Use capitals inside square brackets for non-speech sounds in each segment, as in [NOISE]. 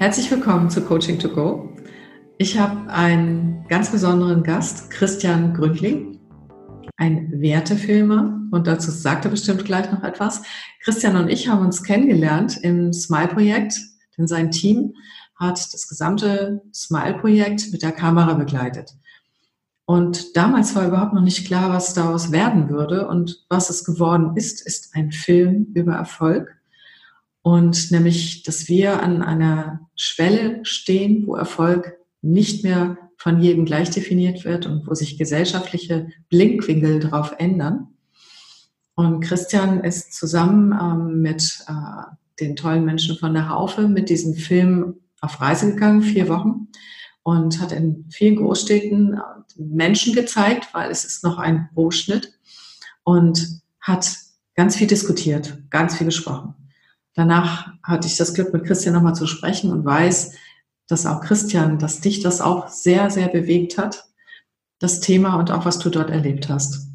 Herzlich willkommen zu Coaching to Go. Ich habe einen ganz besonderen Gast, Christian Gründling, ein Wertefilmer und dazu sagt er bestimmt gleich noch etwas. Christian und ich haben uns kennengelernt im Smile-Projekt, denn sein Team hat das gesamte Smile-Projekt mit der Kamera begleitet. Und damals war überhaupt noch nicht klar, was daraus werden würde. Und was es geworden ist, ist ein Film über Erfolg. Und nämlich, dass wir an einer Schwelle stehen, wo Erfolg nicht mehr von jedem gleich definiert wird und wo sich gesellschaftliche Blinkwinkel darauf ändern. Und Christian ist zusammen ähm, mit äh, den tollen Menschen von der Haufe mit diesem Film auf Reise gegangen, vier Wochen, und hat in vielen Großstädten äh, Menschen gezeigt, weil es ist noch ein Rohschnitt und hat ganz viel diskutiert, ganz viel gesprochen. Danach hatte ich das Glück, mit Christian nochmal zu sprechen und weiß, dass auch Christian, dass dich das auch sehr, sehr bewegt hat, das Thema und auch was du dort erlebt hast.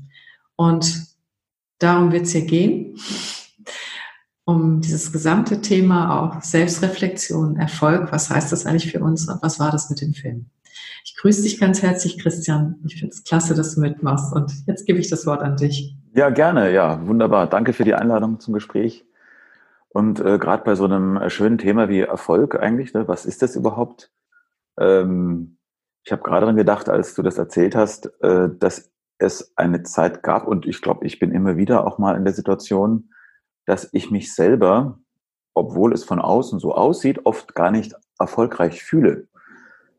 Und darum wird es hier gehen, um dieses gesamte Thema auch Selbstreflexion, Erfolg, was heißt das eigentlich für uns und was war das mit dem Film? Ich grüße dich ganz herzlich, Christian. Ich finde es klasse, dass du mitmachst und jetzt gebe ich das Wort an dich. Ja, gerne, ja, wunderbar. Danke für die Einladung zum Gespräch. Und äh, gerade bei so einem äh, schönen Thema wie Erfolg eigentlich, ne, was ist das überhaupt? Ähm, ich habe gerade daran gedacht, als du das erzählt hast, äh, dass es eine Zeit gab und ich glaube, ich bin immer wieder auch mal in der Situation, dass ich mich selber, obwohl es von außen so aussieht, oft gar nicht erfolgreich fühle.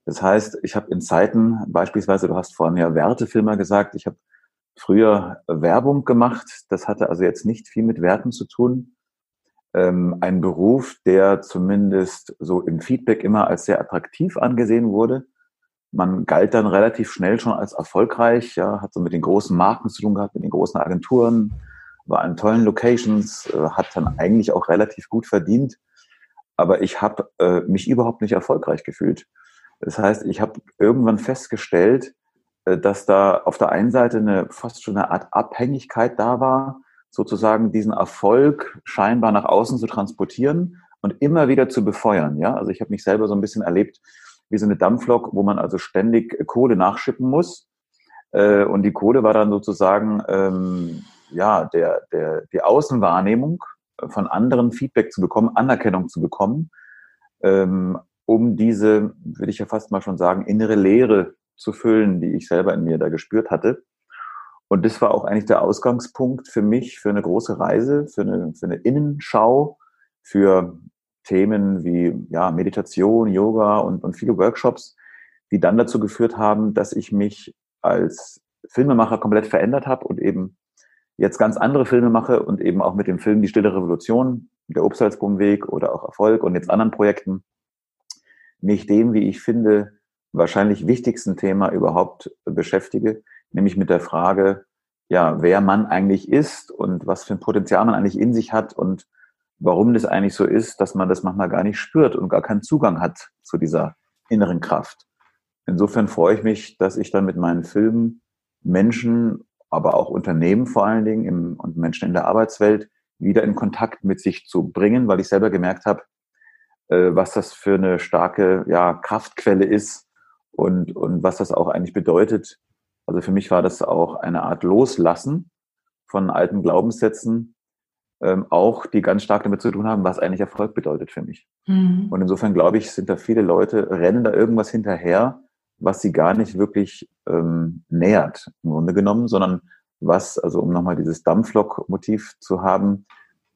Das heißt, ich habe in Zeiten, beispielsweise, du hast vorhin ja Wertefilmer gesagt, ich habe früher Werbung gemacht. Das hatte also jetzt nicht viel mit Werten zu tun ähm, ein Beruf, der zumindest so im Feedback immer als sehr attraktiv angesehen wurde. Man galt dann relativ schnell schon als erfolgreich, ja, hat so mit den großen Marken zu tun gehabt, mit den großen Agenturen, war an tollen Locations, äh, hat dann eigentlich auch relativ gut verdient. Aber ich habe äh, mich überhaupt nicht erfolgreich gefühlt. Das heißt, ich habe irgendwann festgestellt, äh, dass da auf der einen Seite eine fast schon eine Art Abhängigkeit da war sozusagen diesen Erfolg scheinbar nach außen zu transportieren und immer wieder zu befeuern. Ja, also ich habe mich selber so ein bisschen erlebt wie so eine Dampflok, wo man also ständig Kohle nachschippen muss. Äh, und die Kohle war dann sozusagen ähm, ja der, der die Außenwahrnehmung von anderen Feedback zu bekommen, Anerkennung zu bekommen, ähm, um diese, würde ich ja fast mal schon sagen, innere Leere zu füllen, die ich selber in mir da gespürt hatte. Und das war auch eigentlich der Ausgangspunkt für mich für eine große Reise, für eine, für eine Innenschau, für Themen wie ja, Meditation, Yoga und, und viele Workshops, die dann dazu geführt haben, dass ich mich als Filmemacher komplett verändert habe und eben jetzt ganz andere Filme mache und eben auch mit dem Film Die Stille Revolution, der Obstalsboom-Weg oder auch Erfolg und jetzt anderen Projekten mich dem, wie ich finde, wahrscheinlich wichtigsten Thema überhaupt beschäftige, nämlich mit der Frage, ja, wer man eigentlich ist und was für ein Potenzial man eigentlich in sich hat und warum das eigentlich so ist, dass man das manchmal gar nicht spürt und gar keinen Zugang hat zu dieser inneren Kraft. Insofern freue ich mich, dass ich dann mit meinen Filmen Menschen, aber auch Unternehmen vor allen Dingen im, und Menschen in der Arbeitswelt wieder in Kontakt mit sich zu bringen, weil ich selber gemerkt habe, äh, was das für eine starke ja, Kraftquelle ist und, und was das auch eigentlich bedeutet, also für mich war das auch eine Art Loslassen von alten Glaubenssätzen, ähm, auch die ganz stark damit zu tun haben, was eigentlich Erfolg bedeutet für mich. Mhm. Und insofern glaube ich, sind da viele Leute, rennen da irgendwas hinterher, was sie gar nicht wirklich ähm, nähert, im Grunde genommen, sondern was, also um nochmal dieses Dampflok-Motiv zu haben,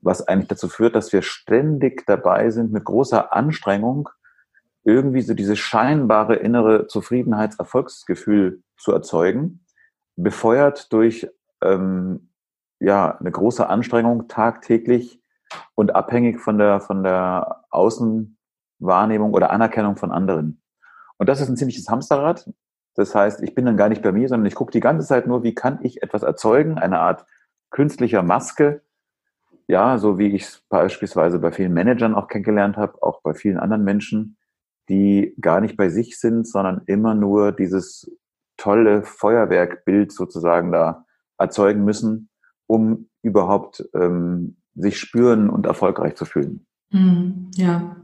was eigentlich dazu führt, dass wir ständig dabei sind, mit großer Anstrengung irgendwie so dieses scheinbare innere Zufriedenheits-Erfolgsgefühl zu erzeugen, befeuert durch ähm, ja eine große Anstrengung tagtäglich und abhängig von der von der Außenwahrnehmung oder Anerkennung von anderen. Und das ist ein ziemliches Hamsterrad. Das heißt, ich bin dann gar nicht bei mir, sondern ich gucke die ganze Zeit nur, wie kann ich etwas erzeugen, eine Art künstlicher Maske, ja, so wie ich es beispielsweise bei vielen Managern auch kennengelernt habe, auch bei vielen anderen Menschen, die gar nicht bei sich sind, sondern immer nur dieses tolle Feuerwerkbild sozusagen da erzeugen müssen, um überhaupt ähm, sich spüren und erfolgreich zu fühlen. Hm, ja.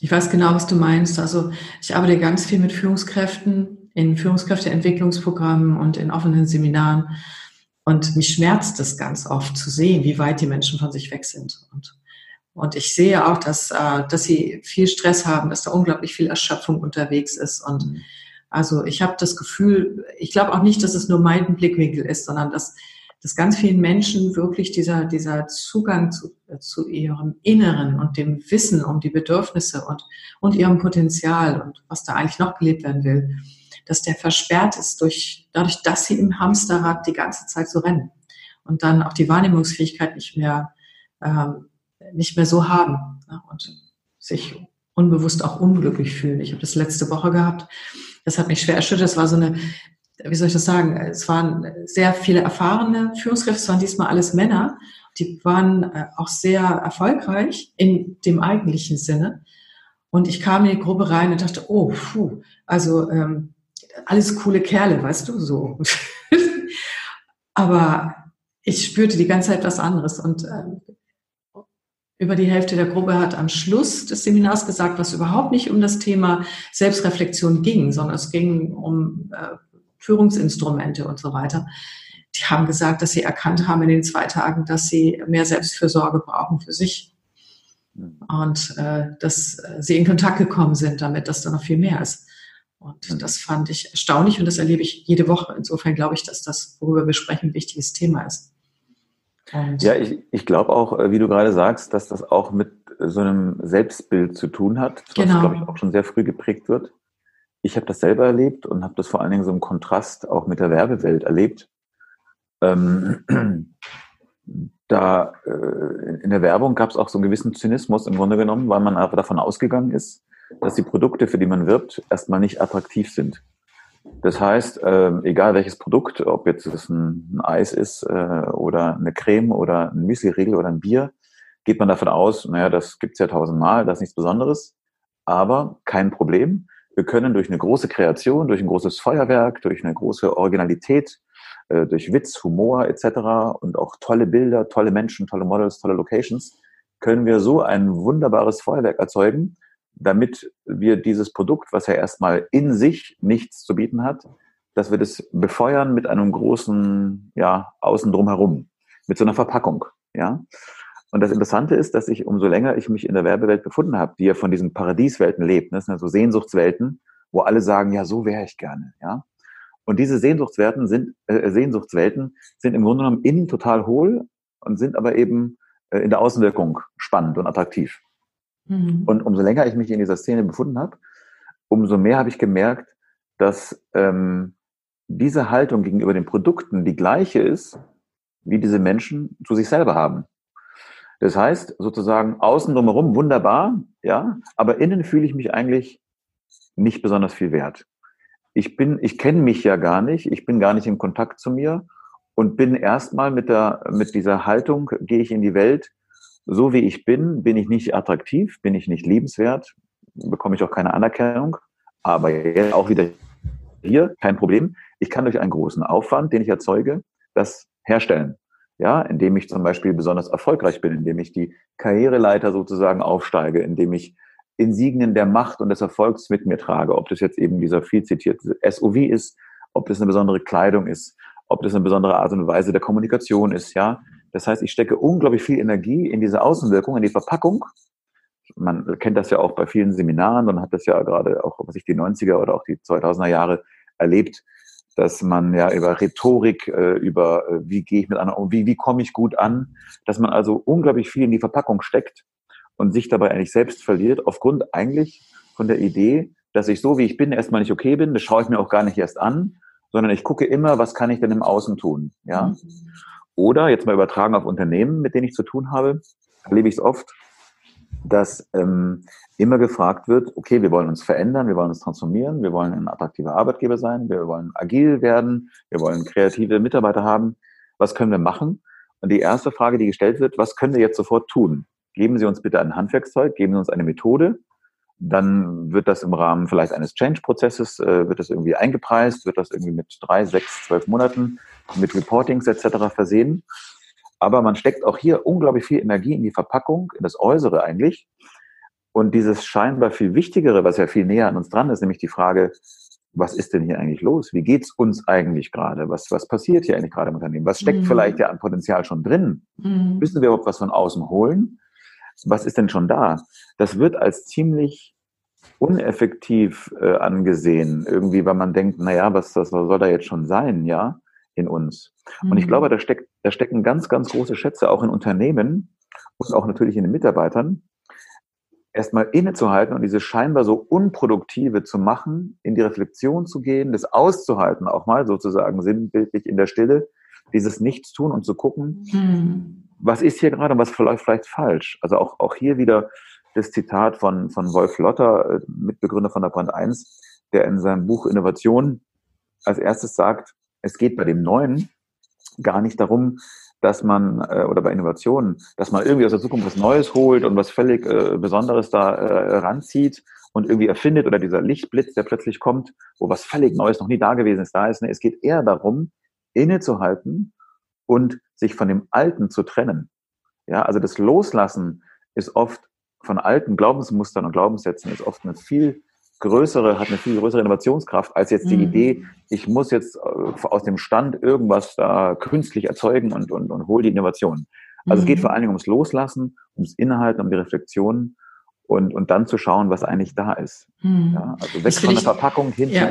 Ich weiß genau, was du meinst. Also ich arbeite ganz viel mit Führungskräften in Führungskräfteentwicklungsprogrammen und in offenen Seminaren. Und mich schmerzt es ganz oft zu sehen, wie weit die Menschen von sich weg sind. Und, und ich sehe auch, dass, äh, dass sie viel Stress haben, dass da unglaublich viel Erschöpfung unterwegs ist. Und mhm. also ich habe das Gefühl, ich glaube auch nicht, dass es nur mein Blickwinkel ist, sondern dass dass ganz vielen Menschen wirklich dieser, dieser Zugang zu, zu ihrem Inneren und dem Wissen um die Bedürfnisse und, und ihrem Potenzial und was da eigentlich noch gelebt werden will, dass der versperrt ist durch, dadurch, dass sie im Hamsterrad die ganze Zeit so rennen und dann auch die Wahrnehmungsfähigkeit nicht mehr, ähm, nicht mehr so haben ne? und sich unbewusst auch unglücklich fühlen. Ich habe das letzte Woche gehabt. Das hat mich schwer erschüttert. Das war so eine wie soll ich das sagen, es waren sehr viele erfahrene Führungskräfte, es waren diesmal alles Männer, die waren äh, auch sehr erfolgreich in dem eigentlichen Sinne. Und ich kam in die Gruppe rein und dachte, oh, puh, also ähm, alles coole Kerle, weißt du, so. [LAUGHS] Aber ich spürte die ganze Zeit was anderes und ähm, über die Hälfte der Gruppe hat am Schluss des Seminars gesagt, was überhaupt nicht um das Thema Selbstreflexion ging, sondern es ging um äh, Führungsinstrumente und so weiter. Die haben gesagt, dass sie erkannt haben in den zwei Tagen, dass sie mehr Selbstfürsorge brauchen für sich. Und äh, dass sie in Kontakt gekommen sind damit, dass da noch viel mehr ist. Und das fand ich erstaunlich und das erlebe ich jede Woche. Insofern glaube ich, dass das, worüber wir sprechen, ein wichtiges Thema ist. Und ja, ich, ich glaube auch, äh, wie du gerade sagst, dass das auch mit so einem Selbstbild zu tun hat, was, genau. glaube ich, auch schon sehr früh geprägt wird ich habe das selber erlebt und habe das vor allen Dingen so im Kontrast auch mit der Werbewelt erlebt. Ähm, da äh, in der Werbung gab es auch so einen gewissen Zynismus im Grunde genommen, weil man aber davon ausgegangen ist, dass die Produkte, für die man wirbt, erstmal nicht attraktiv sind. Das heißt, äh, egal welches Produkt, ob jetzt es ein, ein Eis ist äh, oder eine Creme oder ein Müsli-Riegel oder ein Bier, geht man davon aus, naja, das gibt's ja tausendmal, das ist nichts Besonderes, aber kein Problem wir können durch eine große Kreation, durch ein großes Feuerwerk, durch eine große Originalität, äh, durch Witz, Humor etc. und auch tolle Bilder, tolle Menschen, tolle Models, tolle Locations, können wir so ein wunderbares Feuerwerk erzeugen, damit wir dieses Produkt, was ja erstmal in sich nichts zu bieten hat, dass wir das befeuern mit einem großen, ja, außen drumherum, mit so einer Verpackung, ja. Und das Interessante ist, dass ich, umso länger ich mich in der Werbewelt befunden habe, die ja von diesen Paradieswelten lebt, ne, das sind ja so Sehnsuchtswelten, wo alle sagen, ja, so wäre ich gerne, ja. Und diese Sehnsuchtswerten sind, äh, Sehnsuchtswelten sind im Grunde genommen innen total hohl und sind aber eben äh, in der Außenwirkung spannend und attraktiv. Mhm. Und umso länger ich mich in dieser Szene befunden habe, umso mehr habe ich gemerkt, dass ähm, diese Haltung gegenüber den Produkten die gleiche ist, wie diese Menschen zu sich selber haben. Das heißt, sozusagen außen drumherum wunderbar, ja, aber innen fühle ich mich eigentlich nicht besonders viel wert. Ich bin, ich kenne mich ja gar nicht, ich bin gar nicht in Kontakt zu mir und bin erstmal mit der, mit dieser Haltung gehe ich in die Welt. So wie ich bin, bin ich nicht attraktiv, bin ich nicht liebenswert, bekomme ich auch keine Anerkennung. Aber auch wieder hier, kein Problem. Ich kann durch einen großen Aufwand, den ich erzeuge, das herstellen ja, indem ich zum Beispiel besonders erfolgreich bin, indem ich die Karriereleiter sozusagen aufsteige, indem ich Insignien der Macht und des Erfolgs mit mir trage, ob das jetzt eben dieser viel zitierte SOV ist, ob das eine besondere Kleidung ist, ob das eine besondere Art und Weise der Kommunikation ist, ja. Das heißt, ich stecke unglaublich viel Energie in diese Außenwirkung, in die Verpackung. Man kennt das ja auch bei vielen Seminaren und hat das ja gerade auch, was ich die 90er oder auch die 2000er Jahre erlebt, dass man ja über Rhetorik, äh, über äh, wie gehe ich mit anderen um, wie, wie komme ich gut an, dass man also unglaublich viel in die Verpackung steckt und sich dabei eigentlich selbst verliert, aufgrund eigentlich von der Idee, dass ich so wie ich bin erstmal nicht okay bin, das schaue ich mir auch gar nicht erst an, sondern ich gucke immer, was kann ich denn im Außen tun, ja. Mhm. Oder jetzt mal übertragen auf Unternehmen, mit denen ich zu tun habe, erlebe ich es oft, dass ähm, immer gefragt wird, okay, wir wollen uns verändern, wir wollen uns transformieren, wir wollen ein attraktiver Arbeitgeber sein, wir wollen agil werden, wir wollen kreative Mitarbeiter haben. Was können wir machen? Und die erste Frage, die gestellt wird, was können wir jetzt sofort tun? Geben Sie uns bitte ein Handwerkszeug, geben Sie uns eine Methode. Dann wird das im Rahmen vielleicht eines Change-Prozesses, äh, wird das irgendwie eingepreist, wird das irgendwie mit drei, sechs, zwölf Monaten mit Reportings etc. versehen. Aber man steckt auch hier unglaublich viel Energie in die Verpackung, in das Äußere eigentlich. Und dieses scheinbar viel Wichtigere, was ja viel näher an uns dran ist, nämlich die Frage, was ist denn hier eigentlich los? Wie geht's uns eigentlich gerade? Was, was passiert hier eigentlich gerade im Unternehmen? Was steckt mhm. vielleicht ja an Potenzial schon drin? Mhm. Müssen wir überhaupt was von außen holen? Was ist denn schon da? Das wird als ziemlich uneffektiv äh, angesehen, irgendwie, weil man denkt, na ja, was, was soll da jetzt schon sein, ja, in uns? Mhm. Und ich mhm. glaube, da steckt, da stecken ganz, ganz große Schätze auch in Unternehmen und auch natürlich in den Mitarbeitern, erstmal innezuhalten und diese scheinbar so unproduktive zu machen, in die Reflexion zu gehen, das auszuhalten, auch mal sozusagen sinnbildlich in der Stille, dieses Nichtstun und zu gucken, hm. Was ist hier gerade und was vielleicht, vielleicht falsch. Also auch, auch hier wieder das Zitat von, von Wolf Lotter, äh, Mitbegründer von der Brand 1, der in seinem Buch Innovation als erstes sagt, es geht bei dem Neuen gar nicht darum, dass man, äh, oder bei Innovationen, dass man irgendwie aus der Zukunft was Neues holt und was völlig äh, Besonderes da äh, ranzieht und irgendwie erfindet oder dieser Lichtblitz, der plötzlich kommt, wo was völlig Neues noch nie da gewesen ist, da ist. Ne? Es geht eher darum, innezuhalten und sich von dem Alten zu trennen. Ja, also das Loslassen ist oft von alten Glaubensmustern und Glaubenssätzen ist oft eine viel größere, hat eine viel größere Innovationskraft als jetzt die mhm. Idee, ich muss jetzt äh, aus dem Stand irgendwas da künstlich erzeugen und, und, und hol die Innovation. Also mhm. es geht mhm. vor allen Dingen ums Loslassen, ums Inhalten, um die Reflexion und, und dann zu schauen, was eigentlich da ist. Mhm. Ja, also weg von der Verpackung hin ja.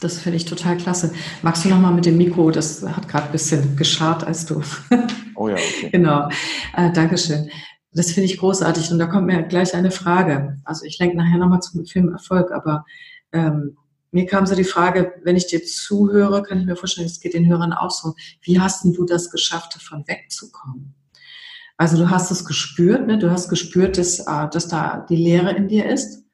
Das finde ich total klasse. Magst du noch mal mit dem Mikro? Das hat gerade ein bisschen geschart, als du. [LAUGHS] Oh ja, okay. genau. Äh, Dankeschön. Das finde ich großartig. Und da kommt mir gleich eine Frage. Also ich lenke nachher nochmal zum Film Erfolg, aber ähm, mir kam so die Frage, wenn ich dir zuhöre, kann ich mir vorstellen, es geht den Hörern auch so. Wie hast denn du das geschafft, davon wegzukommen? Also du hast es gespürt, ne? du hast gespürt, dass, äh, dass da die Leere in dir ist.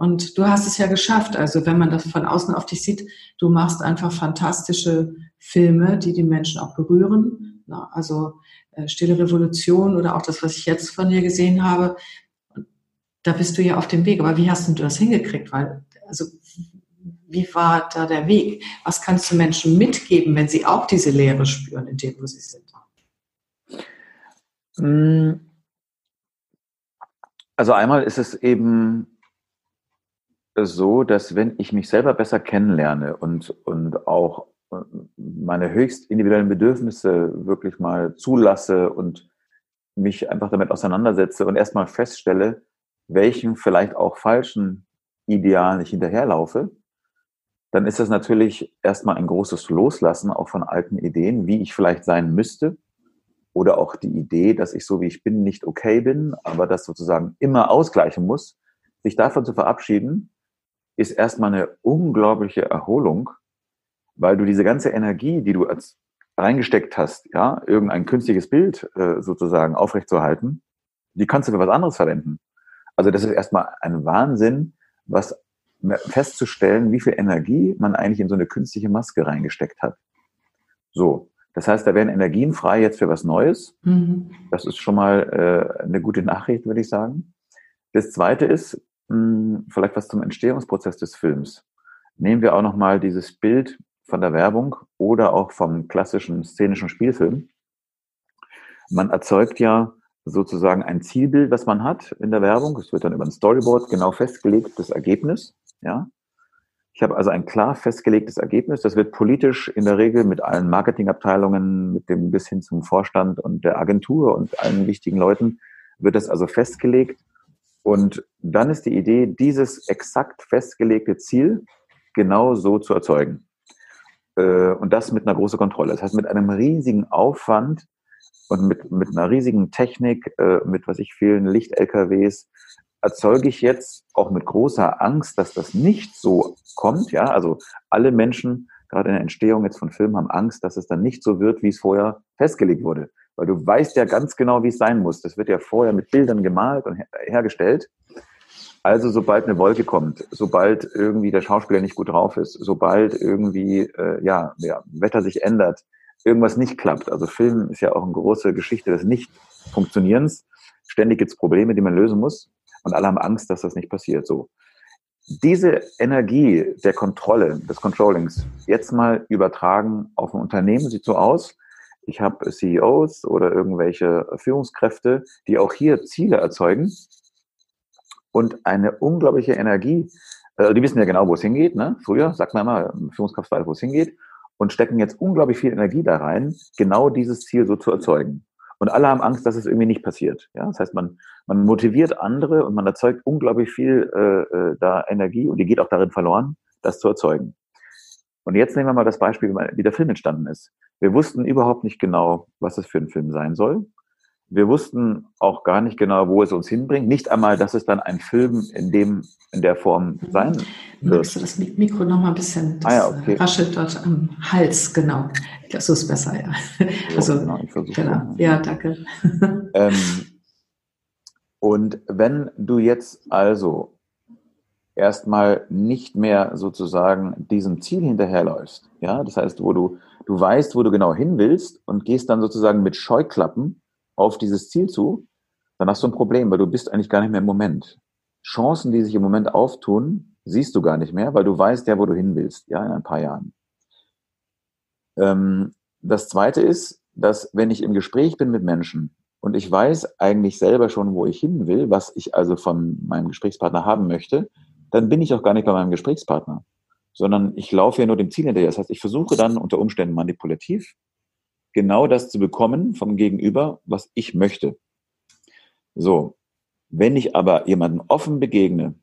Und du hast es ja geschafft. Also wenn man das von außen auf dich sieht, du machst einfach fantastische Filme, die die Menschen auch berühren. Also äh, Stille Revolution oder auch das, was ich jetzt von dir gesehen habe, da bist du ja auf dem Weg. Aber wie hast du das hingekriegt? Weil, also, wie war da der Weg? Was kannst du Menschen mitgeben, wenn sie auch diese Leere spüren, in dem, wo sie sind? Hm. Also einmal ist es eben so, dass wenn ich mich selber besser kennenlerne und, und auch meine höchst individuellen Bedürfnisse wirklich mal zulasse und mich einfach damit auseinandersetze und erstmal feststelle, welchen vielleicht auch falschen Idealen ich hinterherlaufe, dann ist das natürlich erstmal ein großes Loslassen auch von alten Ideen, wie ich vielleicht sein müsste. Oder auch die Idee, dass ich so wie ich bin nicht okay bin, aber das sozusagen immer ausgleichen muss. Sich davon zu verabschieden, ist erstmal eine unglaubliche Erholung weil du diese ganze Energie, die du reingesteckt hast, ja, irgendein künstliches Bild äh, sozusagen aufrechtzuerhalten, die kannst du für was anderes verwenden. Also das ist erstmal ein Wahnsinn, was festzustellen, wie viel Energie man eigentlich in so eine künstliche Maske reingesteckt hat. So, das heißt, da werden Energien frei jetzt für was Neues. Mhm. Das ist schon mal äh, eine gute Nachricht, würde ich sagen. Das Zweite ist mh, hm, vielleicht was zum Entstehungsprozess des Films. Nehmen wir auch noch mal dieses Bild von der Werbung oder auch vom klassischen szenischen Spielfilm. Man erzeugt ja sozusagen ein Zielbild, was man hat in der Werbung. Es wird dann über ein Storyboard genau festgelegt, das Ergebnis. Ja. Ich habe also ein klar festgelegtes Ergebnis. Das wird politisch in der Regel mit allen Marketingabteilungen, mit dem bis hin zum Vorstand und der Agentur und allen wichtigen Leuten wird das also festgelegt. Und dann ist die Idee, dieses exakt festgelegte Ziel genau so zu erzeugen. Äh, und das mit einer großen Kontrolle. Das heißt, mit einem riesigen Aufwand und mit, mit einer riesigen Technik, äh, mit was ich vielen Licht-LKWs, erzeuge ich jetzt auch mit großer Angst, dass das nicht so kommt. Ja, also alle Menschen, gerade in der Entstehung jetzt von Filmen, haben Angst, dass es dann nicht so wird, wie es vorher festgelegt wurde. Weil du weißt ja ganz genau, wie es sein muss. Das wird ja vorher mit Bildern gemalt und her hergestellt. Also sobald eine Wolke kommt, sobald irgendwie der Schauspieler nicht gut drauf ist, sobald irgendwie äh, ja, ja Wetter sich ändert, irgendwas nicht klappt. Also Film ist ja auch eine große Geschichte des Nicht-Funktionierens. Ständig gibt es Probleme, die man lösen muss und alle haben Angst, dass das nicht passiert. So. Diese Energie der Kontrolle, des Controllings, jetzt mal übertragen auf ein Unternehmen, sieht so aus. Ich habe CEOs oder irgendwelche Führungskräfte, die auch hier Ziele erzeugen und eine unglaubliche Energie. Also die wissen ja genau, wo es hingeht. Ne? Früher sagt man immer, Führungskraft weiß, wo es hingeht und stecken jetzt unglaublich viel Energie da rein, genau dieses Ziel so zu erzeugen. Und alle haben Angst, dass es irgendwie nicht passiert. Ja, das heißt, man, man motiviert andere und man erzeugt unglaublich viel äh, äh da Energie und die geht auch darin verloren, das zu erzeugen. Und jetzt nehmen wir mal das Beispiel, wie der Film entstanden ist. Wir wussten überhaupt nicht genau, was es für ein Film sein soll. Wir wussten auch gar nicht genau, wo es uns hinbringt. Nicht einmal, dass es dann ein Film in dem, in der Form sein wird. Magst du das Mikro noch mal ein bisschen, das ah, ja, okay. raschelt dort am Hals, genau. Das ist besser, ja. Also, genau, ich genau. Ja, danke. [LAUGHS] Ähm, und wenn du jetzt also erstmal nicht mehr sozusagen diesem Ziel hinterherläufst, ja, das heißt, wo du, du weißt, wo du genau hin willst und gehst dann sozusagen mit Scheuklappen auf dieses Ziel zu, dann hast du ein Problem, weil du bist eigentlich gar nicht mehr im Moment. Chancen, die sich im Moment auftun, siehst du gar nicht mehr, weil du weißt ja, wo du hin willst, ja, in ein paar Jahren. Ähm, das zweite ist, dass wenn ich im Gespräch bin mit Menschen und ich weiß eigentlich selber schon, wo ich hin will, was ich also von meinem Gesprächspartner haben möchte, dann bin ich auch gar nicht bei meinem Gesprächspartner, sondern ich laufe ja nur dem Ziel hinterher. Das heißt, ich versuche dann unter Umständen manipulativ genau das zu bekommen vom Gegenüber, was ich möchte. So, wenn ich aber jemandem offen begegne,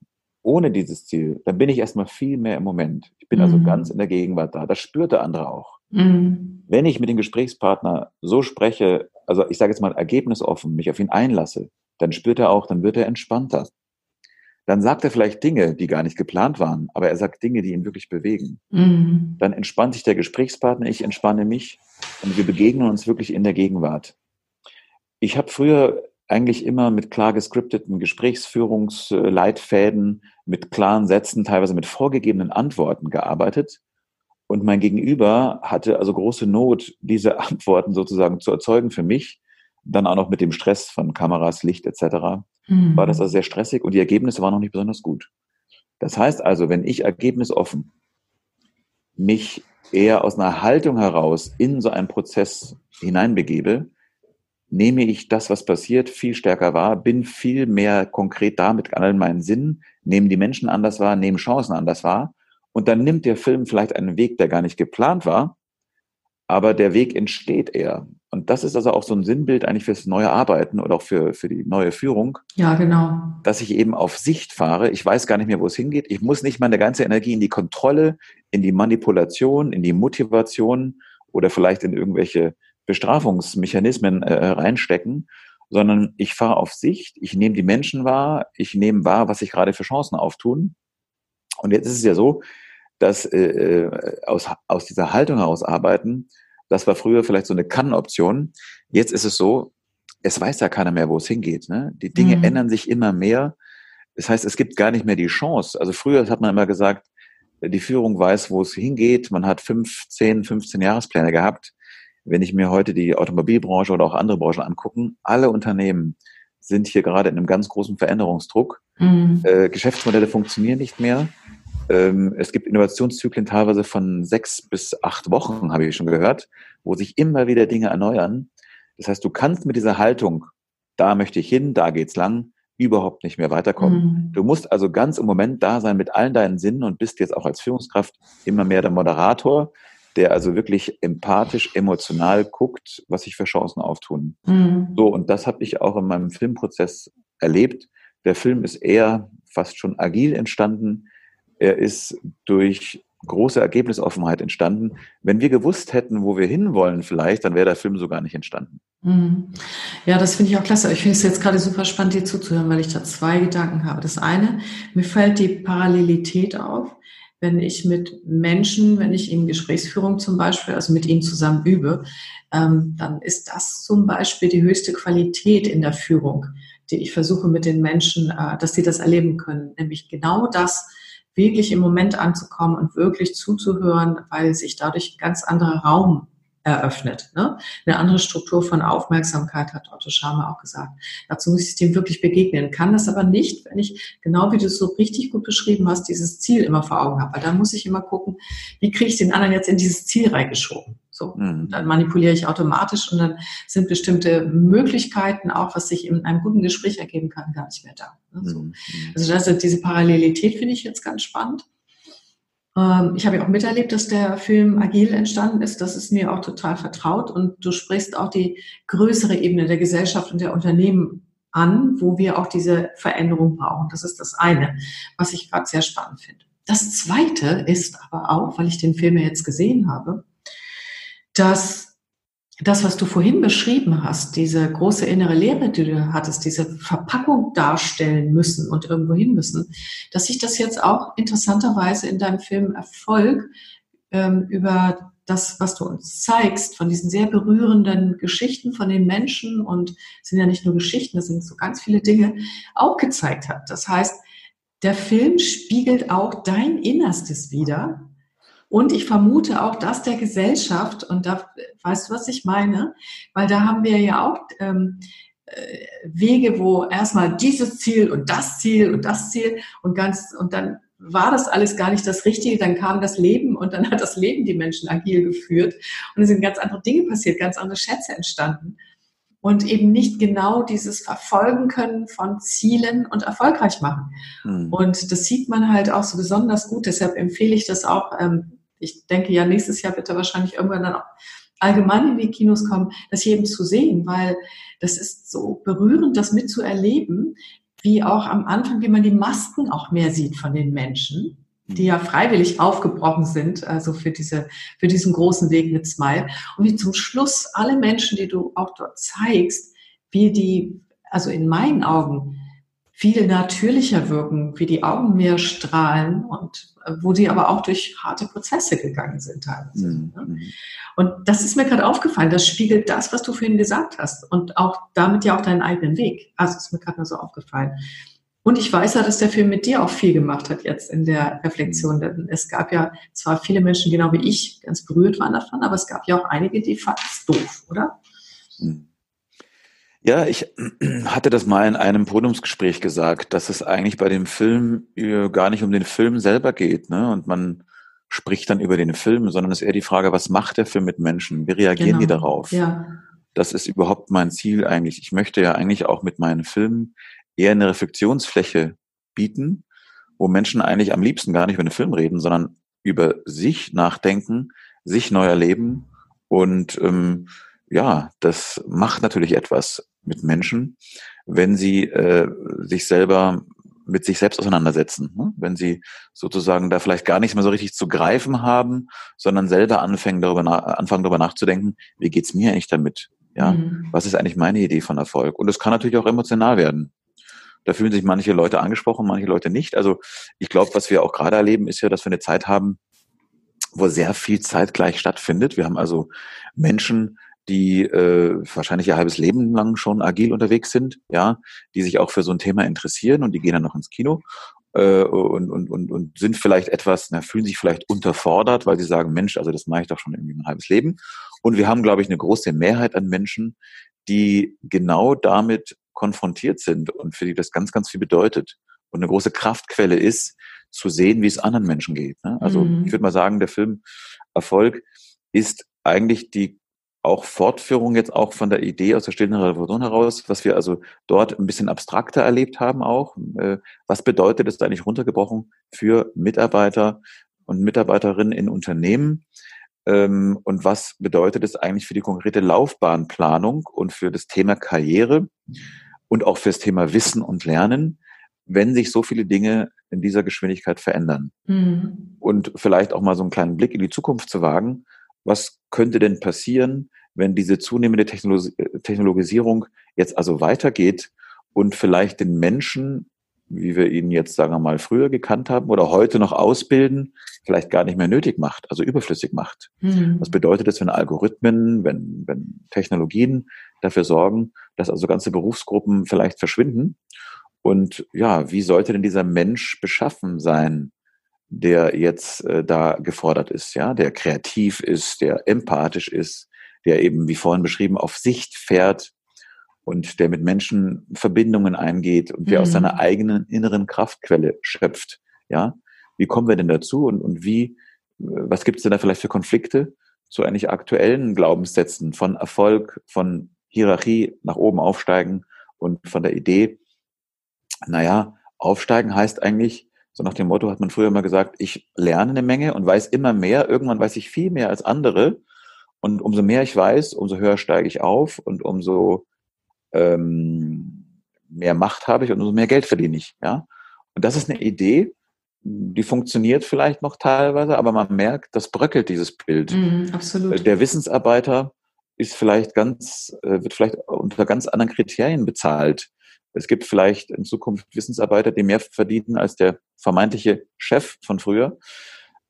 ohne dieses Ziel, dann bin ich erstmal viel mehr im Moment. Ich bin also mhm. also ganz in der Gegenwart da. Das spürt der andere auch. Mhm. Wenn ich mit dem Gesprächspartner so spreche, also ich sage jetzt mal ergebnisoffen, mich auf ihn einlasse, dann spürt er auch, dann wird er entspannter dann sagt er vielleicht Dinge, die gar nicht geplant waren, aber er sagt Dinge, die ihn wirklich bewegen. Mhm. Dann entspannt sich der Gesprächspartner, ich entspanne mich und wir begegnen uns wirklich in der Gegenwart. Ich habe früher eigentlich immer mit klar gescripteten Gesprächsführungsleitfäden, mit klaren Sätzen, teilweise mit vorgegebenen Antworten gearbeitet. Und mein Gegenüber hatte also große Not, diese [LAUGHS] Antworten sozusagen zu erzeugen für mich. Dann auch noch mit dem Stress von Kameras, Licht etc mhm. war das also sehr stressig und die Ergebnisse waren noch nicht besonders gut. Das heißt also, wenn ich ergebnisoffen mich eher aus einer Haltung heraus in so einen Prozess hineinbegebe, nehme ich das, was passiert, viel stärker wahr, bin viel mehr konkret da mit allen meinen Sinnen, nehme die Menschen anders wahr, nehme Chancen anders wahr und dann nimmt der Film vielleicht einen Weg, der gar nicht geplant war, aber der Weg entsteht eher. Und das ist also auch so ein Sinnbild eigentlich fürs neue Arbeiten oder auch für, für die neue Führung. Ja, genau. Dass ich eben auf Sicht fahre. Ich weiß gar nicht mehr, wo es hingeht. Ich muss nicht meine ganze Energie in die Kontrolle, in die Manipulation, in die Motivation oder vielleicht in irgendwelche Bestrafungsmechanismen äh, reinstecken, sondern ich fahre auf Sicht. Ich nehme die Menschen wahr. Ich nehme wahr, was sich gerade für Chancen auftun. Und jetzt ist es ja so, dass äh, äh aus, aus dieser Haltung heraus arbeiten, das war früher vielleicht so eine Kann-Option. Jetzt ist es so, es weiß ja keiner mehr, wo es hingeht. Ne? Die Dinge mhm. ändern sich immer mehr. Das heißt, es gibt gar nicht mehr die Chance. Also früher hat man immer gesagt, die Führung weiß, wo es hingeht. Man hat fünf, zehn, 15 Jahrespläne gehabt. Wenn ich mir heute die Automobilbranche oder auch andere Branchen angucken, alle Unternehmen sind hier gerade in einem ganz großen Veränderungsdruck. Mhm. Äh, Geschäftsmodelle funktionieren nicht mehr. Ähm, es gibt Innovationszyklen teilweise von sechs bis acht Wochen, habe ich schon gehört, wo sich immer wieder Dinge erneuern. Das heißt, du kannst mit dieser Haltung, da möchte ich hin, da geht's lang, überhaupt nicht mehr weiterkommen. Mhm. Du musst also ganz im Moment da sein mit allen deinen Sinnen und bist jetzt auch als Führungskraft immer mehr der Moderator, der also wirklich empathisch, emotional guckt, was sich für Chancen auftun. Mhm. So, und das habe ich auch in meinem Filmprozess erlebt. Der Film ist eher fast schon agil entstanden. Er ist durch große Ergebnisoffenheit entstanden. Wenn wir gewusst hätten, wo wir hinwollen vielleicht, dann wäre der Film so gar nicht entstanden. Mhm. Ja, das finde ich auch klasse. Ich finde es jetzt gerade super spannend, dir zuzuhören, weil ich da zwei Gedanken habe. Das eine, mir fällt die Parallelität auf, wenn ich mit Menschen, wenn ich in Gesprächsführung zum Beispiel, also mit ihnen zusammen übe, ähm, dann ist das zum Beispiel die höchste Qualität in der Führung, die ich versuche mit den Menschen, äh, dass sie das erleben können. Nämlich genau das, wirklich im Moment anzukommen und wirklich zuzuhören, weil sich dadurch ein ganz anderer Raum eröffnet. Ne? Eine andere Struktur von Aufmerksamkeit, hat Otto Schama auch gesagt. Dazu muss ich dem wirklich begegnen. Kann das aber nicht, wenn ich, genau wie du es so richtig gut beschrieben hast, dieses Ziel immer vor Augen habe. Weil dann muss ich immer gucken, wie kriege ich den anderen jetzt in dieses Ziel reingeschoben. So, mhm. dann manipuliere ich automatisch und dann sind bestimmte Möglichkeiten, auch was sich in einem guten Gespräch ergeben kann, gar nicht mehr da. Ne? So. Mhm. Also das, diese Parallelität finde ich jetzt ganz spannend. Ähm, ich habe ja auch miterlebt, dass der Film agil entstanden ist. Das ist mir auch total vertraut. Und du sprichst auch die größere Ebene der Gesellschaft und der Unternehmen an, wo wir auch diese Veränderung brauchen. Das ist das eine, was ich gerade sehr spannend finde. Das zweite ist aber auch, weil ich den Film ja jetzt gesehen habe, dass das, was du vorhin beschrieben hast, diese große innere Lehre, die du hattest, diese Verpackung darstellen müssen und irgendwo hin müssen, dass sich das jetzt auch interessanterweise in deinem Film Erfolg ähm, über das, was du uns zeigst, von diesen sehr berührenden Geschichten von den Menschen und sind ja nicht nur Geschichten, das sind so ganz viele Dinge, auch gezeigt hat. Das heißt, der Film spiegelt auch dein Innerstes wieder und ich vermute auch das der Gesellschaft, und da weißt du, was ich meine, weil da haben wir ja auch ähm, äh, Wege, wo erstmal dieses Ziel und das Ziel und das Ziel und ganz und dann war das alles gar nicht das Richtige, dann kam das Leben und dann hat das Leben die Menschen agil geführt und es sind ganz andere Dinge passiert, ganz andere Schätze entstanden und eben nicht genau dieses Verfolgen können von Zielen und erfolgreich machen. Mhm. Und das sieht man halt auch so besonders gut. Deshalb empfehle ich das auch ähm, ich denke ja, nächstes Jahr wird er wahrscheinlich irgendwann dann auch allgemein in die Kinos kommen, das hier eben zu sehen, weil das ist so berührend, das mitzuerleben, wie auch am Anfang, wie man die Masken auch mehr sieht von den Menschen, die ja freiwillig aufgebrochen sind, also für diese, für diesen großen Weg mit Smile. Und wie zum Schluss alle Menschen, die du auch dort zeigst, wie die, also in meinen Augen, viel natürlicher wirken, wie die Augen mehr strahlen und äh, wo die aber auch durch harte Prozesse gegangen sind teilweise. Mhm. Ne? Mhm. Und das ist mir gerade aufgefallen, das spiegelt das, was du vorhin gesagt hast und auch damit ja auch deinen eigenen Weg. Also ist mir gerade mal so aufgefallen. Und ich weiß ja, dass der Film mit dir auch viel gemacht hat jetzt in der Reflexion. Denn es gab ja zwar viele Menschen, genau wie ich, ganz berührt waren davon, aber es gab ja auch einige, die fanden es doof, oder? Mhm. Ja, ich [CLEARS THROAT] hatte das mal in einem Podiumsgespräch gesagt, dass es eigentlich bei dem Film äh, gar nicht um den Film selber geht, ne? Und man spricht dann über den Film, sondern es ist eher die Frage, was macht der Film mit Menschen? Wie reagieren genau. die darauf? Ja. Das ist überhaupt mein Ziel eigentlich. Ich möchte ja eigentlich auch mit meinen Filmen eher eine Reflexionsfläche bieten, wo Menschen eigentlich am liebsten gar nicht über den Film reden, sondern über sich nachdenken, sich neu erleben und ähm, ja, das macht natürlich etwas mit Menschen, wenn sie äh, sich selber mit sich selbst auseinandersetzen. Ne? Wenn sie sozusagen da vielleicht gar nichts mehr so richtig zu greifen haben, sondern selber anfangen darüber, na anfangen darüber nachzudenken, wie geht's mir eigentlich damit? Ja, mhm. was ist eigentlich meine Idee von Erfolg? Und es kann natürlich auch emotional werden. Da fühlen sich manche Leute angesprochen, manche Leute nicht. Also ich glaube, was wir auch gerade erleben, ist ja, dass wir eine Zeit haben, wo sehr viel Zeit gleich stattfindet. Wir haben also Menschen, die äh, wahrscheinlich ihr halbes Leben lang schon agil unterwegs sind, ja, die sich auch für so ein Thema interessieren und die gehen dann noch ins Kino äh, und, und, und, und sind vielleicht etwas, na, fühlen sich vielleicht unterfordert, weil sie sagen, Mensch, also das mache ich doch schon irgendwie mein halbes Leben. Und wir haben, glaube ich, eine große Mehrheit an Menschen, die genau damit konfrontiert sind und für die das ganz, ganz viel bedeutet. Und eine große Kraftquelle ist, zu sehen, wie es anderen Menschen geht. Ne? Also mhm. ich würde mal sagen, der Film Erfolg ist eigentlich die auch Fortführung jetzt auch von der Idee aus der stillen Revolution heraus, was wir also dort ein bisschen abstrakter erlebt haben auch. Äh, was bedeutet es eigentlich runtergebrochen für Mitarbeiter und Mitarbeiterinnen in Unternehmen? Ähm, und was bedeutet es eigentlich für die konkrete Laufbahnplanung und für das Thema Karriere und auch für das Thema Wissen und Lernen, wenn sich so viele Dinge in dieser Geschwindigkeit verändern? Mhm. Und vielleicht auch mal so einen kleinen Blick in die Zukunft zu wagen was könnte denn passieren, wenn diese zunehmende Technologi Technologisierung jetzt also weitergeht und vielleicht den Menschen, wie wir ihn jetzt, sagen wir mal, früher gekannt haben oder heute noch ausbilden, vielleicht gar nicht mehr nötig macht, also überflüssig macht. Mhm. Was bedeutet das, wenn Algorithmen, wenn, wenn Technologien dafür sorgen, dass also ganze Berufsgruppen vielleicht verschwinden? Und ja, wie sollte denn dieser Mensch beschaffen sein? Der jetzt äh, da gefordert ist, ja, der kreativ ist, der empathisch ist, der eben, wie vorhin beschrieben, auf Sicht fährt und der mit Menschen Verbindungen eingeht und der mhm. aus seiner mhm. eigenen inneren Kraftquelle schöpft, ja. Wie kommen wir denn dazu und, und wie, was gibt es denn da vielleicht für Konflikte? zu eigentlich aktuellen Glaubenssätzen von Erfolg, von Hierarchie nach oben aufsteigen und von der Idee, naja, aufsteigen heißt eigentlich, so nach dem Motto hat man früher immer gesagt, ich lerne eine Menge und weiß immer mehr. Irgendwann weiß ich viel mehr als andere. Und umso mehr ich weiß, umso höher steige ich auf und umso ähm, mehr Macht habe ich und umso mehr Geld verdiene ich. Ja? Und das ist eine Idee, die funktioniert vielleicht noch teilweise, aber man merkt, das bröckelt dieses Bild. Mm, absolut. Der Wissensarbeiter ist vielleicht ganz, äh, wird vielleicht unter ganz anderen Kriterien bezahlt. Es gibt vielleicht in Zukunft Wissensarbeiter, die mehr verdienen als der vermeintliche Chef von früher,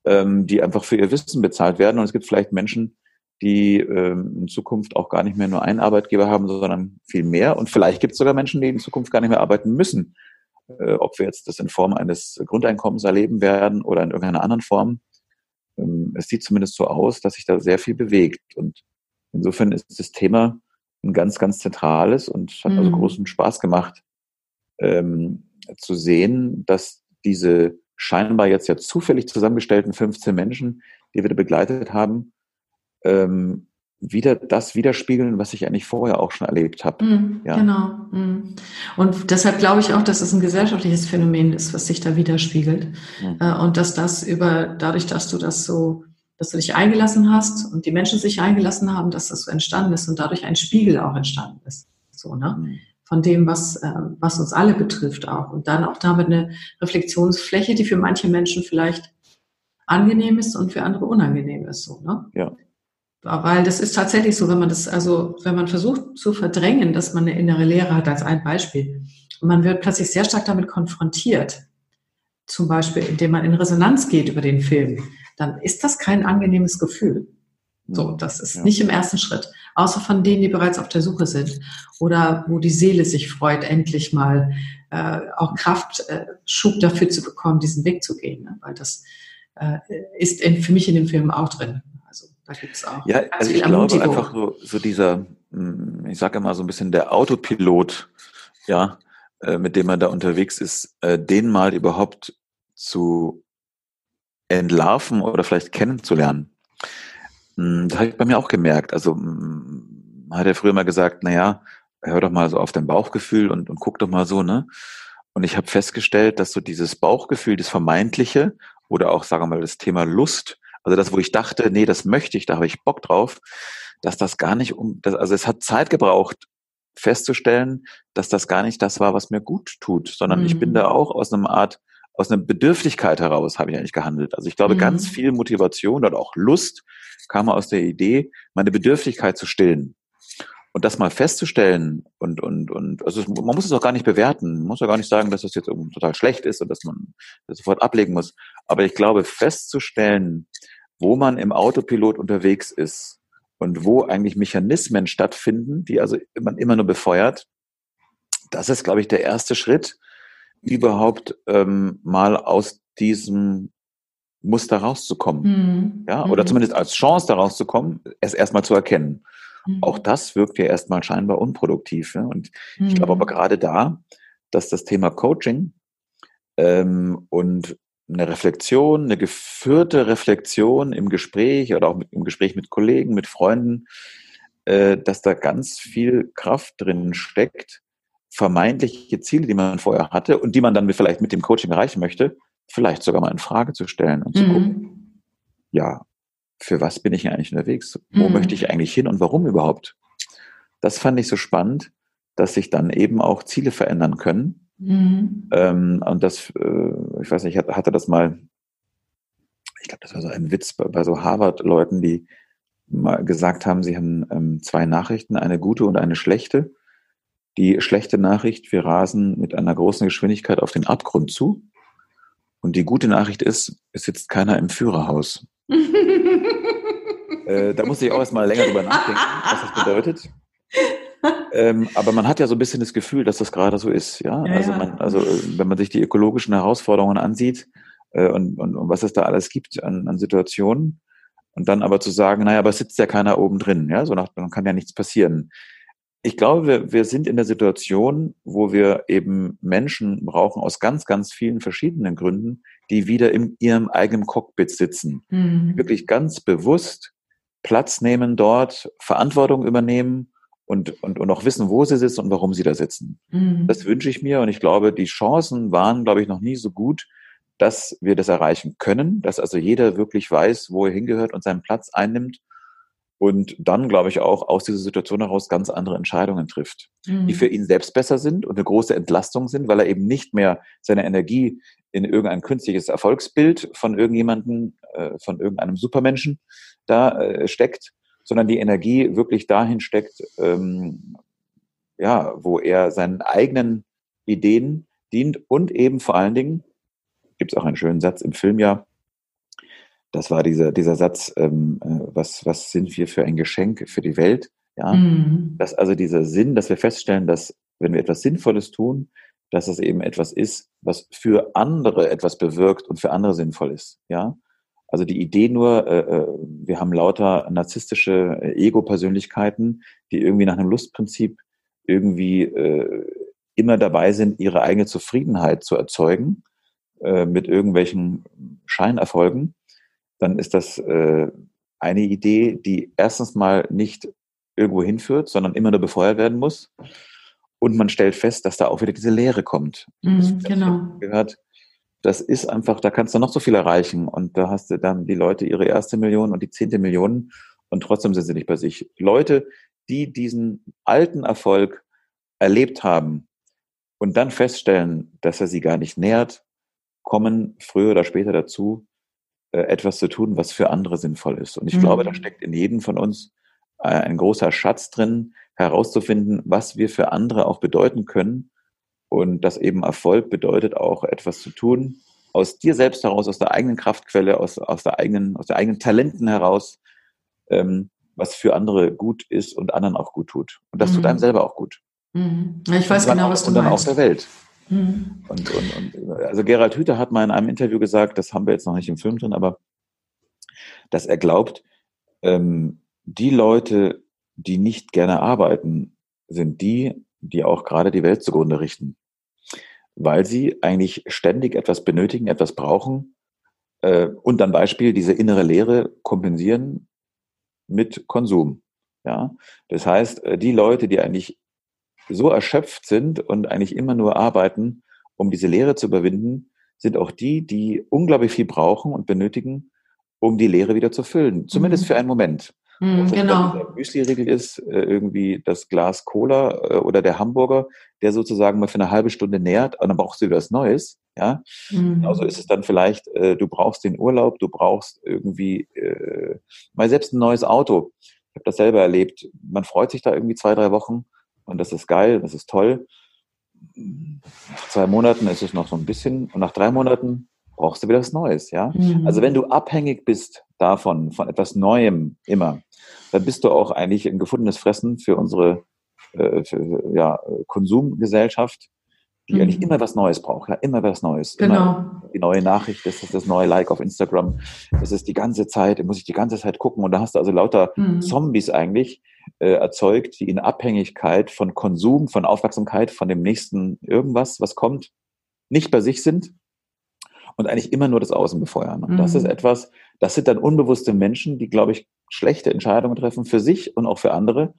ähm, die einfach für ihr Wissen bezahlt werden. Und es gibt vielleicht Menschen, die ähm, in Zukunft auch gar nicht mehr nur einen Arbeitgeber haben, sondern viel mehr. Und vielleicht gibt es sogar Menschen, die in Zukunft gar nicht mehr arbeiten müssen. Äh, ob wir jetzt das in Form eines Grundeinkommens erleben werden oder in irgendeiner anderen Form. Ähm, es sieht zumindest so aus, dass sich da sehr viel bewegt. Und insofern ist das Thema ein ganz, ganz zentrales und hat also mhm. also großen Spaß gemacht, ähm, zu sehen, dass diese scheinbar jetzt ja zufällig zusammengestellten 15 Menschen, die wir da begleitet haben, ähm, wieder das widerspiegeln, was ich eigentlich vorher auch schon erlebt habe. Mm, ja. Genau. Mm. Und deshalb glaube ich auch, dass es ein gesellschaftliches Phänomen ist, was sich da widerspiegelt. Mm. Und dass das über, dadurch, dass du das so, dass du dich eingelassen hast und die Menschen sich eingelassen haben, dass das so entstanden ist und dadurch ein Spiegel auch entstanden ist. So, ne? Mhm. Von dem, was, äh, was uns alle betrifft auch. Und dann auch damit eine Reflexionsfläche, die für manche Menschen vielleicht angenehm ist und für andere unangenehm ist. So, ne? Ja. Weil das ist tatsächlich so, wenn man das, also wenn man versucht zu verdrängen, dass man eine innere Lehre hat, als ein Beispiel, und man wird plötzlich sehr stark damit konfrontiert, zum Beispiel indem man in Resonanz geht über den Film, dann ist das kein angenehmes Gefühl. So, das ist ja. nicht im ersten Schritt. Außer von denen, die bereits auf der Suche sind oder wo die Seele sich freut, endlich mal äh, auch Kraftschub äh, dafür zu bekommen, diesen Weg zu gehen. Ne? Weil das äh, ist in, für mich in dem Film auch drin. Da gibt's auch. Ja, also ich glaube einfach so, so dieser, hm, ich sage immer so ein bisschen der Autopilot, ja, äh, mit dem man da unterwegs ist, äh, den mal überhaupt zu entlarven oder vielleicht kennenzulernen. Hm, das habe ich bei mir auch gemerkt. Also hm, hat ja früher mal gesagt, na ja, hör doch mal so auf dein Bauchgefühl und, und guck doch mal so, ne? Und ich habe festgestellt, dass so dieses Bauchgefühl, das Vermeintliche oder auch, sagen wir mal, das Thema Lust, also das, wo ich dachte, nee, das möchte ich, da habe ich Bock drauf, dass das gar nicht um, das, also es hat Zeit gebraucht, festzustellen, dass das gar nicht das war, was mir gut tut, sondern mhm. ich bin mhm. da auch aus einer Art, aus einer Bedürftigkeit heraus habe ich eigentlich gehandelt. Also ich glaube, mhm. ganz viel Motivation oder auch Lust kam aus der Idee, meine Bedürftigkeit zu stillen. Und das mal festzustellen und, und, und, also man muss es auch gar nicht bewerten. Man muss ja gar nicht sagen, dass das jetzt total schlecht ist und dass man das sofort ablegen muss. Aber ich glaube, festzustellen, wo man im Autopilot unterwegs ist und wo eigentlich Mechanismen stattfinden, die also man immer nur befeuert, das ist, glaube ich, der erste Schritt, überhaupt ähm, mal aus diesem Muster rauszukommen. Mhm. Ja, oder mhm. zumindest als Chance da rauszukommen, es erstmal zu erkennen. Mhm. Auch das wirkt ja erstmal scheinbar unproduktiv. Ja? Und ich glaube aber mhm. gerade da, dass das Thema Coaching ähm, und eine Reflexion, eine geführte Reflexion im Gespräch oder auch mit, im Gespräch mit Kollegen, mit Freunden, äh, dass da ganz viel Kraft drin steckt, vermeintliche Ziele, die man vorher hatte und die man dann vielleicht mit dem Coaching erreichen möchte, vielleicht sogar mal in Frage zu stellen und zu mhm. gucken, ja, für was bin ich eigentlich unterwegs? Wo mhm. möchte ich eigentlich hin und warum überhaupt? Das fand ich so spannend, dass sich dann eben auch Ziele verändern können Mhm. Ähm, und das, äh, ich weiß nicht, ich hatte das mal, ich glaube, das war so ein Witz bei, bei so Harvard-Leuten, die mal gesagt haben, sie haben ähm, zwei Nachrichten, eine gute und eine schlechte. Die schlechte Nachricht, wir rasen mit einer großen Geschwindigkeit auf den Abgrund zu. Und die gute Nachricht ist, es sitzt keiner im Führerhaus. [LAUGHS] äh, da musste ich auch erstmal länger drüber nachdenken, was das bedeutet ähm, aber man hat ja so ein bisschen das Gefühl, dass das gerade so ist. Ja, ja also, man, also äh, wenn man sich die ökologischen Herausforderungen ansieht äh, und, und, und was es da alles gibt an, an Situationen und dann aber zu sagen, naja, aber es sitzt ja keiner oben drin. Ja, so nach, dann kann ja nichts passieren. Ich glaube, wir, wir sind in der Situation, wo wir eben Menschen brauchen aus ganz, ganz vielen verschiedenen Gründen, die wieder in ihrem eigenen Cockpit sitzen. Mhm. Wirklich ganz bewusst Platz nehmen dort, Verantwortung übernehmen und, und, und auch wissen, wo sie sitzen und warum sie da sitzen. Mhm. Das wünsche ich mir und ich glaube, die Chancen waren, glaube ich, noch nie so gut, dass wir das erreichen können, dass also jeder wirklich weiß, wo er hingehört und seinen Platz einnimmt und dann, glaube ich, auch aus dieser Situation heraus ganz andere Entscheidungen trifft, mhm. die für ihn selbst besser sind und eine große Entlastung sind, weil er eben nicht mehr seine Energie in irgendein künstliches Erfolgsbild von irgendjemanden, äh, von irgendeinem Supermenschen da äh, steckt, sondern die Energie wirklich dahin steckt, ähm, ja, wo er seinen eigenen Ideen dient und eben vor allen Dingen, gibt es auch einen schönen Satz im Film ja, das war dieser, dieser Satz, ähm, äh, was, was sind wir für ein Geschenk für die Welt? Ja, mhm. dass also dieser Sinn, dass wir feststellen, dass wenn wir etwas Sinnvolles tun, dass es eben etwas ist, was für andere etwas bewirkt und für andere sinnvoll ist. Ja, also die Idee nur, äh, äh wir haben lauter narzisstische äh, Ego-Persönlichkeiten, die irgendwie nach einem Lustprinzip irgendwie äh, immer dabei sind, ihre eigene Zufriedenheit zu erzeugen äh, mit irgendwelchen Scheinerfolgen dann ist das äh, eine Idee, die erstens mal nicht irgendwo hinführt, sondern immer nur befeuert werden muss. Und man stellt fest, dass da auch wieder diese Leere kommt. Mm, genau. Gehört, das ist einfach, da kannst du noch so viel erreichen und da hast du dann die Leute ihre erste Million und die zehnte Million und trotzdem sind sie nicht bei sich. Leute, die diesen alten Erfolg erlebt haben und dann feststellen, dass er sie gar nicht nährt, kommen früher oder später dazu, äh, etwas zu tun, was für andere sinnvoll ist. Und ich mhm. glaube, da mhm. steckt in jedem von uns äh, ein großer Schatz drin, herauszufinden, was wir für andere auch bedeuten können. Und dass eben Erfolg bedeutet auch etwas zu tun, aus dir selbst heraus, aus der eigenen Kraftquelle, aus, aus, der, eigenen, aus der eigenen Talenten heraus, ähm, was für andere gut ist und anderen auch gut tut. Und das mhm. tut einem selber auch gut. Mhm. Ich weiß genau, was du meinst. Und dann auch der Welt. Mhm. Und, und, und, also Gerald Hüther hat mal in einem Interview gesagt, das haben wir jetzt noch nicht im Film drin, aber dass er glaubt, ähm, die Leute, die nicht gerne arbeiten, sind die, die auch gerade die Welt zugrunde richten. Weil sie eigentlich ständig etwas benötigen, etwas brauchen äh, und dann Beispiel diese innere Leere kompensieren mit Konsum. Ja, das heißt, äh, die Leute, die eigentlich so erschöpft sind und eigentlich immer nur arbeiten, um diese Leere zu überwinden, sind auch die, die unglaublich viel brauchen und benötigen, um die Leere wieder zu füllen. Zumindest mhm. für einen Moment. Mhm, genau. Der Müsli-Riegel ist äh, irgendwie das Glas Cola äh, oder der Hamburger, der sozusagen mal für eine halbe Stunde nährt und dann brauchst du wieder was Neues. Ja, mhm. also ist es dann vielleicht, äh, du brauchst den Urlaub, du brauchst irgendwie äh, mal selbst ein neues Auto. Ich habe das selber erlebt. Man freut sich da irgendwie zwei, drei Wochen und das ist geil, das ist toll. Nach zwei Monaten ist es noch so ein bisschen und nach drei Monaten brauchst du wieder was Neues, ja. Mhm. Also wenn du abhängig bist davon, von etwas Neuem immer, dann bist du auch eigentlich ein gefundenes Fressen für unsere äh, für, ja, Konsumgesellschaft, die mhm. eigentlich immer was Neues braucht, ja, immer was Neues. Genau. Immer die neue Nachricht, das ist das neue Like auf Instagram. Das ist die ganze Zeit, muss ich die ganze Zeit gucken und da hast du also lauter mhm. Zombies eigentlich äh, erzeugt, die in Abhängigkeit von Konsum, von Aufmerksamkeit, von dem nächsten irgendwas, was kommt, nicht bei sich sind und eigentlich immer nur das Außen befeuern. Und mhm. das ist mhm. etwas, das sind dann unbewusste Menschen, die, glaube ich, schlechte Entscheidungen treffen für sich und auch für andere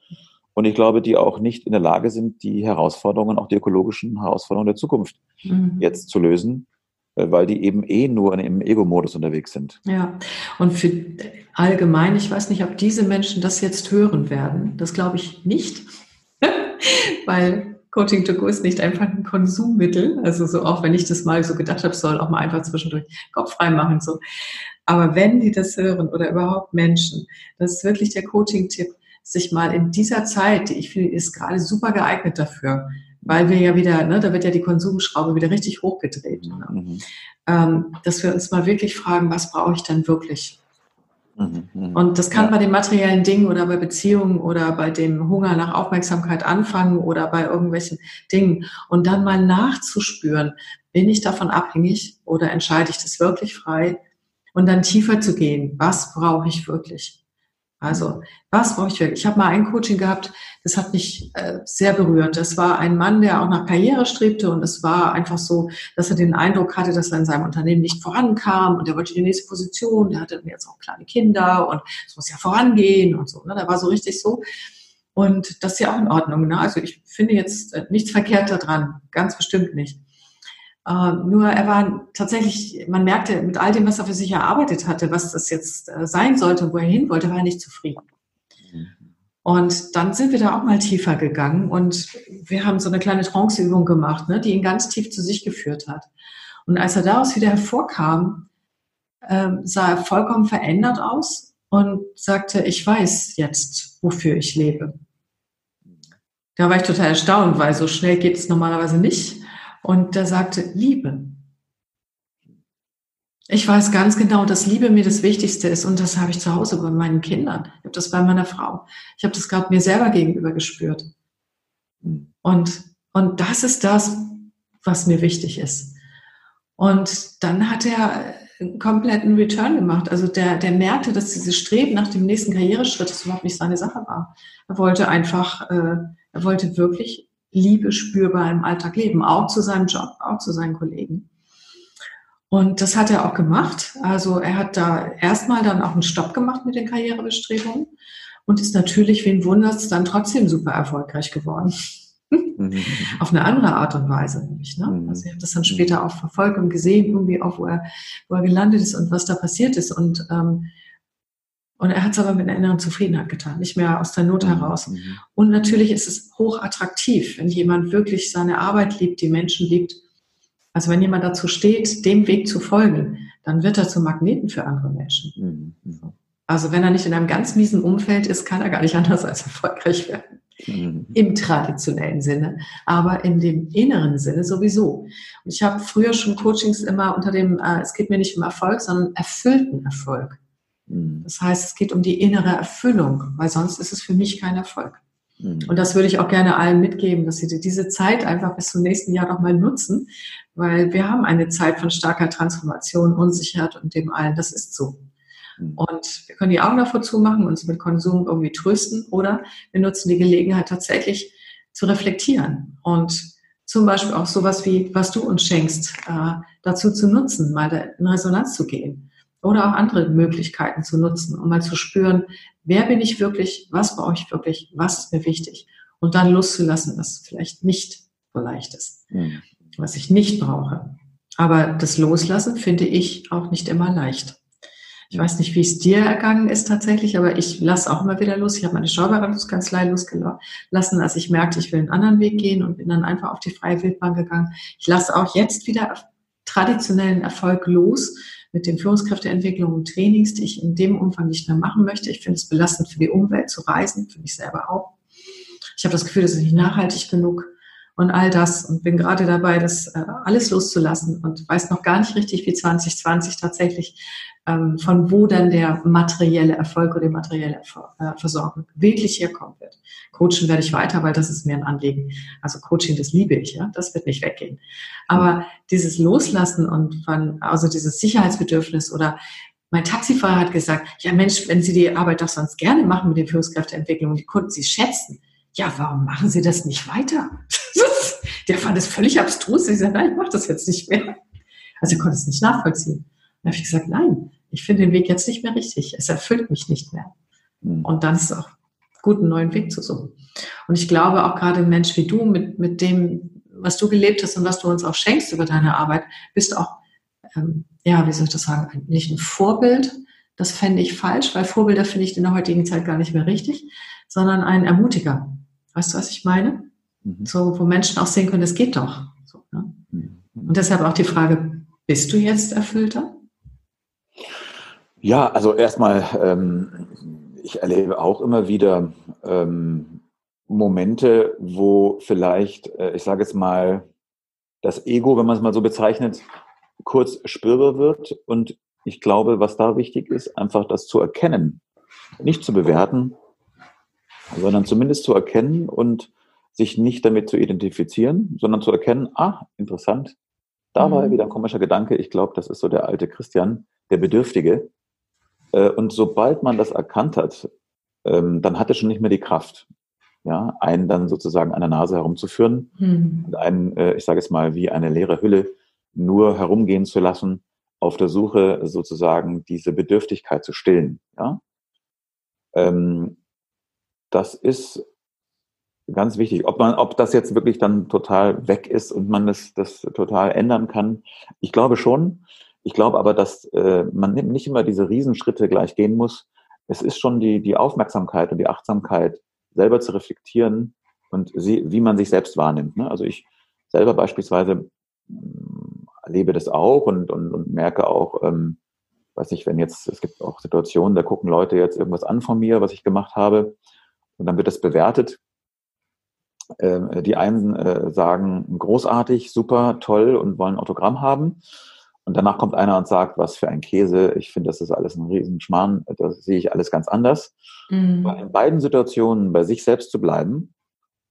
und ich glaube, die auch nicht in der Lage sind, die Herausforderungen, auch die ökologischen Herausforderungen der Zukunft mhm. jetzt zu lösen, äh, weil die eben eh nur im Ego-Modus unterwegs sind. Ja, und für allgemein, ich weiß nicht, ob diese Menschen das jetzt hören werden. Das glaube ich nicht, [LAUGHS] weil Coaching to Go ist nicht einfach ein Konsummittel. Also so auch wenn ich das mal so gedacht habe, soll auch mal einfach zwischendurch Kopf frei machen. So. Aber wenn die das hören oder überhaupt Menschen, das ist wirklich der Coaching-Tipp sich mal in dieser Zeit, die ich finde, ist gerade super geeignet dafür, weil wir ja wieder, ne, da wird ja die Konsumschraube wieder richtig hochgedreht. Ne? Mhm. Ähm, dass wir uns mal wirklich fragen, was brauche ich denn wirklich? Mhm, mhm. Und das kann ja. bei den materiellen Dingen oder bei Beziehungen oder bei dem Hunger nach Aufmerksamkeit anfangen oder bei irgendwelchen Dingen. Und dann mal nachzuspüren, bin ich davon abhängig oder entscheide ich das wirklich frei? Und dann tiefer zu gehen, was brauche ich wirklich? Also, was brauche ich wirklich? Ich habe mal ein Coaching gehabt, das hat mich äh, sehr berührt. Das war ein Mann, der auch nach Karriere strebte und es war einfach so, dass er den Eindruck hatte, dass er in seinem Unternehmen nicht vorankam und er wollte die nächste Position, der hatte jetzt auch kleine Kinder und es muss ja vorangehen und so. Ne? Der war so richtig so. Und das ist ja auch in Ordnung. Ne? Also ich finde jetzt äh, nichts verkehrt daran, ganz bestimmt nicht. Äh, nur er war tatsächlich, man merkte mit all dem, was er für sich erarbeitet hatte, was das jetzt äh, sein sollte und wo er hin wollte, war er nicht zufrieden. Mhm. Und dann sind wir da auch mal tiefer gegangen und wir haben so eine kleine Tranceübung gemacht, ne, die ihn ganz tief zu sich geführt hat. Und als er daraus wieder hervorkam, äh, sah er vollkommen verändert aus und sagte, ich weiß jetzt, wofür ich lebe. Da war ich total erstaunt, weil so schnell geht es normalerweise nicht. Und er sagte, Liebe. Ich weiß ganz genau, dass Liebe mir das Wichtigste ist und das habe ich zu Hause bei meinen Kindern. Ich habe das bei meiner Frau. Ich habe das gerade mir selber gegenüber gespürt. Und, und das ist das, was mir wichtig ist. Und dann hat er einen kompletten Return gemacht. Also der, der merkte, dass dieses Streben nach dem nächsten Karriereschritt das überhaupt nicht seine Sache war. Er wollte einfach, äh, er wollte wirklich Liebe spürbar im Alltag leben, auch zu seinem Job, auch zu seinen Kollegen. Und das hat er auch gemacht. Also er hat da erstmal dann auch einen Stopp gemacht mit den Karrierebestrebungen und ist natürlich, wen wundert es, dann trotzdem super erfolgreich geworden. Mhm. [LAUGHS] Auf eine andere Art und Weise nämlich. Ne? Mhm. Also ich habe das dann später auch verfolgt und gesehen, irgendwie auch, wo er, wo er gelandet ist und was da passiert ist. Und ähm, und er hat es aber mit einer inneren Zufriedenheit getan, nicht mehr aus der Not mhm. heraus. Mhm. Und natürlich ist es hoch attraktiv, wenn jemand wirklich seine Arbeit liebt, die Menschen liebt. Also wenn jemand dazu steht, dem Weg zu folgen, dann wird er zum Magneten für andere Menschen. Mhm. mhm. Also wenn er nicht in einem ganz miesen Umfeld ist, kann er gar nicht [LAUGHS] anders als erfolgreich werden. Mhm. Im traditionellen Sinne, aber in dem inneren Sinne sowieso. Und ich habe früher schon Coachings immer unter dem, äh, es geht mir nicht um Erfolg, sondern erfüllten Erfolg. Das heißt, es geht um die innere Erfüllung, weil sonst ist es für mich kein Erfolg. Mhm. Und das würde ich auch gerne allen mitgeben, dass sie diese Zeit einfach bis zum nächsten Jahr noch mal nutzen, weil wir haben eine Zeit von starker Transformation, Unsicherheit und dem allen. Das ist so. Mhm. Und wir können die Augen davor zumachen, uns mit Konsum irgendwie trösten oder wir nutzen die Gelegenheit tatsächlich zu reflektieren und zum Beispiel auch sowas wie, was du uns schenkst, äh, dazu zu nutzen, mal in Resonanz zu gehen oder auch andere Möglichkeiten zu nutzen, um mal zu spüren, wer bin ich wirklich, was brauche ich wirklich, was ist mir wichtig und dann loszulassen, was vielleicht nicht so leicht ist, mhm. was ich nicht brauche. Aber das Loslassen finde ich auch nicht immer leicht. Ich weiß nicht, wie es dir ergangen ist tatsächlich, aber ich lasse auch immer wieder los. Ich habe meine Steuerberatungskanzlei losgelassen, als ich merkte, ich will einen anderen Weg gehen und bin dann einfach auf die freie Wildbahn gegangen. Ich lasse auch jetzt wieder traditionellen Erfolg los, mit den Führungskräfteentwicklungen und Trainings, die ich in dem Umfang nicht mehr machen möchte. Ich finde es belastend für die Umwelt zu reisen, für mich selber auch. Ich habe das Gefühl, das ist nicht nachhaltig genug und all das und bin gerade dabei, das äh, alles loszulassen und weiß noch gar nicht richtig, wie 2020 tatsächlich ähm, von wo dann der materielle Erfolg oder die materielle äh, Versorgung wirklich herkommen wird. Coachen werde ich weiter, weil das ist mir ein Anliegen. Also Coaching, das liebe ich, ja, das wird nicht weggehen. Aber dieses Loslassen und von, also dieses Sicherheitsbedürfnis oder mein Taxifahrer hat gesagt, ja Mensch, wenn Sie die Arbeit doch sonst gerne machen mit den Führungskräfteentwicklung und die Kunden Sie schätzen, ja, warum machen Sie das nicht weiter? [LAUGHS] Der fand es völlig abstrus. Ich sagte, nein, ich mache das jetzt nicht mehr. Also er konnte es nicht nachvollziehen. Dann habe ich gesagt, nein, ich finde den Weg jetzt nicht mehr richtig. Es erfüllt mich nicht mehr. Mhm. Und dann ist es auch gut, einen neuen Weg zu suchen. Und ich glaube auch gerade ein Mensch wie du, mit, mit dem, was du gelebt hast und was du uns auch schenkst über deine Arbeit, bist auch, ähm, ja, wie soll ich das sagen, nicht ein Vorbild. Das fände ich falsch, weil Vorbilder finde ich in der heutigen Zeit gar nicht mehr richtig, sondern ein Ermutiger. Weißt du, was ich meine? Mhm. So, wo Menschen auch sehen können, es geht doch. So, ne? mhm. Und deshalb auch die Frage, bist du jetzt erfüllter? Ja, also erstmal, ähm, ich erlebe auch immer wieder ähm, Momente, wo vielleicht, äh, ich sage jetzt mal, das Ego, wenn man es mal so bezeichnet, kurz spürbar wird. Und ich glaube, was da wichtig ist, einfach das zu erkennen, nicht zu bewerten, sondern zumindest zu erkennen und sich nicht damit zu identifizieren, sondern zu erkennen, ah, interessant, da mhm. war wieder ein komischer Gedanke. Ich glaube, das ist so der alte Christian, der Bedürftige. Äh, und sobald man das erkannt hat, ähm, dann hat er schon nicht mehr die Kraft, ja, einen dann sozusagen an der Nase herumzuführen mhm. und einen, äh, ich sage es mal, wie eine leere Hülle nur herumgehen zu lassen, auf der Suche sozusagen diese Bedürftigkeit zu stillen. Ja? Ähm, das ist ganz wichtig. Ob man, ob das jetzt wirklich dann total weg ist und man das, das total ändern kann, ich glaube schon. Ich glaube aber, dass äh, man nicht immer diese Riesenschritte gleich gehen muss. Es ist schon die, die Aufmerksamkeit und die Achtsamkeit, selber zu reflektieren und sie, wie man sich selbst wahrnimmt. Ne? Also ich selber beispielsweise mm, erlebe das auch und, und, und merke auch, ähm, weiß nicht, wenn jetzt, es gibt auch Situationen, da gucken Leute jetzt irgendwas an von mir, was ich gemacht habe, und dann wird das bewertet äh, die einen äh, sagen großartig, super, toll und wollen ein Autogramm haben. Und danach kommt einer und sagt, was für ein Käse, ich finde, das ist alles ein Riesenschmarrn, das sehe ich alles ganz anders. Mhm. in beiden Situationen bei sich selbst zu bleiben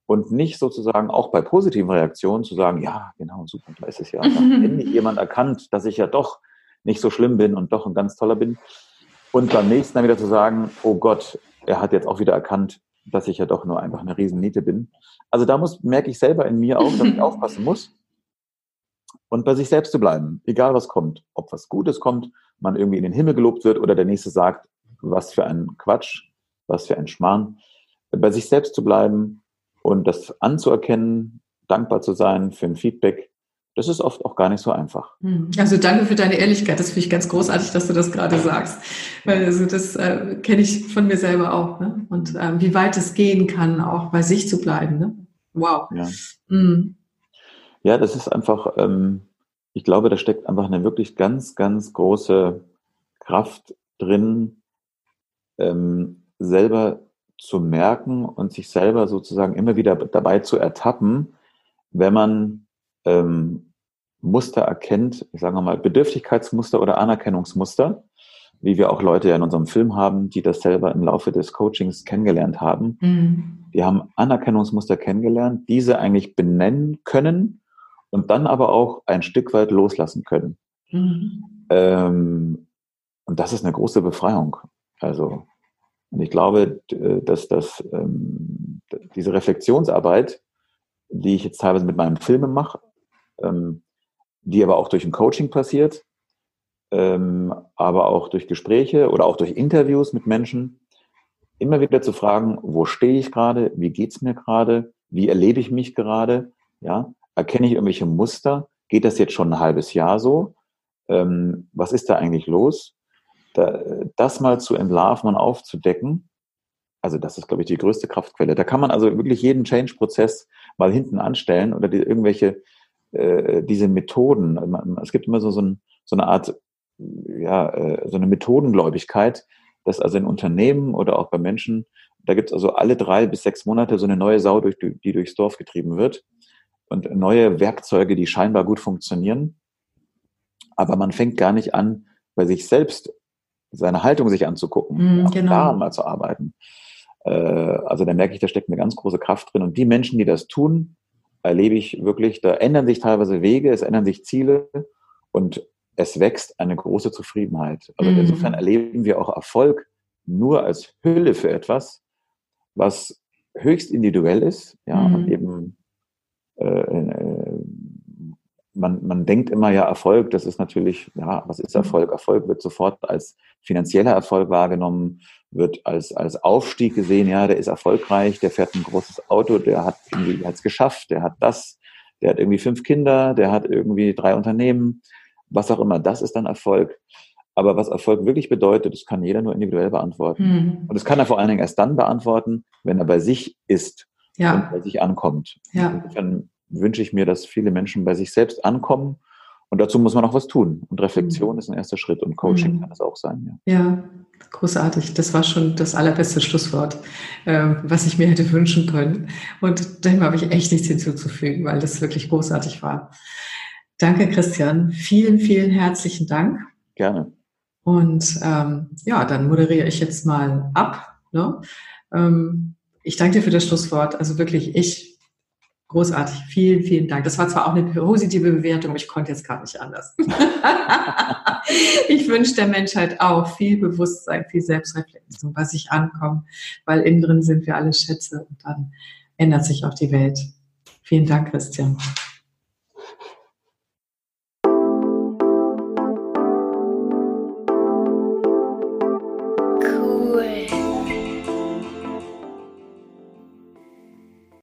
und nicht sozusagen auch bei positiven Reaktionen zu sagen, ja, genau, super, da ist es ja. [LAUGHS] Endlich jemand erkannt, dass ich ja doch nicht so schlimm bin und doch ein ganz toller bin. Und beim nächsten dann wieder zu sagen, oh Gott, er hat jetzt auch wieder erkannt, dass ich ja doch nur einfach eine Riesenniete bin. Also da muss, merke ich selber in mir auch, dass ich [LAUGHS] aufpassen muss und bei sich selbst zu bleiben, egal was kommt. Ob was Gutes kommt, man irgendwie in den Himmel gelobt wird oder der Nächste sagt, was für ein Quatsch, was für ein Schmarrn. Bei sich selbst zu bleiben und das anzuerkennen, dankbar zu sein für ein Feedback das ist oft auch gar nicht so einfach. Hm. Also danke für deine Ehrlichkeit. Das finde ich ganz großartig, dass du das gerade sagst. Weil also das äh, kenne ich von mir selber auch. Ne? Und äh, wie weit es gehen kann, auch bei sich zu bleiben. Ne? Wow. Ja. Mhm. ja, das ist einfach, ähm, ich glaube, da steckt einfach eine wirklich ganz, ganz große Kraft drin, ähm, selber zu merken und sich selber sozusagen immer wieder dabei zu ertappen, wenn man ähm, Muster erkennt, sagen wir mal, Bedürftigkeitsmuster oder Anerkennungsmuster, wie wir auch Leute ja in unserem Film haben, die das selber im Laufe des Coachings kennengelernt haben. Mhm. Die haben Anerkennungsmuster kennengelernt, diese eigentlich benennen können und dann aber auch ein Stück weit loslassen können. Mhm. Ähm, und das ist eine große Befreiung. Also, und ich glaube, dass das, ähm, diese Reflexionsarbeit, die ich jetzt teilweise mit meinem Film mache, ähm, die aber auch durch ein Coaching passiert, ähm, aber auch durch Gespräche oder auch durch Interviews mit Menschen, immer wieder zu fragen, wo stehe ich gerade, wie geht's mir gerade, wie erlebe ich mich gerade, ja, erkenne ich irgendwelche Muster, geht das jetzt schon ein halbes Jahr so, ähm, was ist da eigentlich los? Da, das mal zu entlarven und aufzudecken, also das ist, glaube ich, die größte Kraftquelle. Da kann man also wirklich jeden Change-Prozess mal hinten anstellen oder die, irgendwelche äh, diese Methoden, es gibt immer so, so, ein, so eine Art, ja, äh, so eine Methodengläubigkeit, dass also in Unternehmen oder auch bei Menschen, da gibt es also alle drei bis sechs Monate so eine neue Sau, durch, die durchs Dorf getrieben wird und neue Werkzeuge, die scheinbar gut funktionieren. Aber man fängt gar nicht an, bei sich selbst seine Haltung sich anzugucken, mm, genau. daran mal zu arbeiten. Äh, also da merke ich, da steckt eine ganz große Kraft drin. Und die Menschen, die das tun, erlebe ich wirklich, da ändern sich teilweise Wege, es ändern sich Ziele und es wächst eine große Zufriedenheit. Also mhm. insofern erleben wir auch Erfolg nur als Hülle für etwas, was höchst individuell ist, ja, mhm. und eben äh, man, man denkt immer ja Erfolg, das ist natürlich, ja, was ist Erfolg? Erfolg wird sofort als finanzieller Erfolg wahrgenommen, wird als, als Aufstieg gesehen, ja, der ist erfolgreich, der fährt ein großes Auto, der hat irgendwie hat's geschafft, der hat das, der hat irgendwie fünf Kinder, der hat irgendwie drei Unternehmen, was auch immer, das ist dann Erfolg. Aber was Erfolg wirklich bedeutet, das kann jeder nur individuell beantworten. Mhm. Und das kann er vor allen Dingen erst dann beantworten, wenn er bei sich ist ja. und bei sich ankommt. Ja. Insofern wünsche ich mir, dass viele Menschen bei sich selbst ankommen. Und dazu muss man auch was tun. Und Reflexion mhm. ist ein erster Schritt und Coaching mhm. kann es auch sein. Ja. ja, großartig. Das war schon das allerbeste Schlusswort, äh, was ich mir hätte wünschen können. Und dem habe ich echt nichts hinzuzufügen, weil das wirklich großartig war. Danke, Christian. Vielen, vielen herzlichen Dank. Gerne. Und ähm, ja, dann moderiere ich jetzt mal ab. Ne? Ähm, ich danke dir für das Schlusswort. Also wirklich, ich Großartig. Vielen, vielen Dank. Das war zwar auch eine positive Bewertung, aber ich konnte jetzt gar nicht anders. [LAUGHS] ich wünsche der Menschheit auch viel Bewusstsein, viel Selbstreflexion, bei sich ankommen, weil innen drin sind wir alle Schätze und dann ändert sich auch die Welt. Vielen Dank, Christian.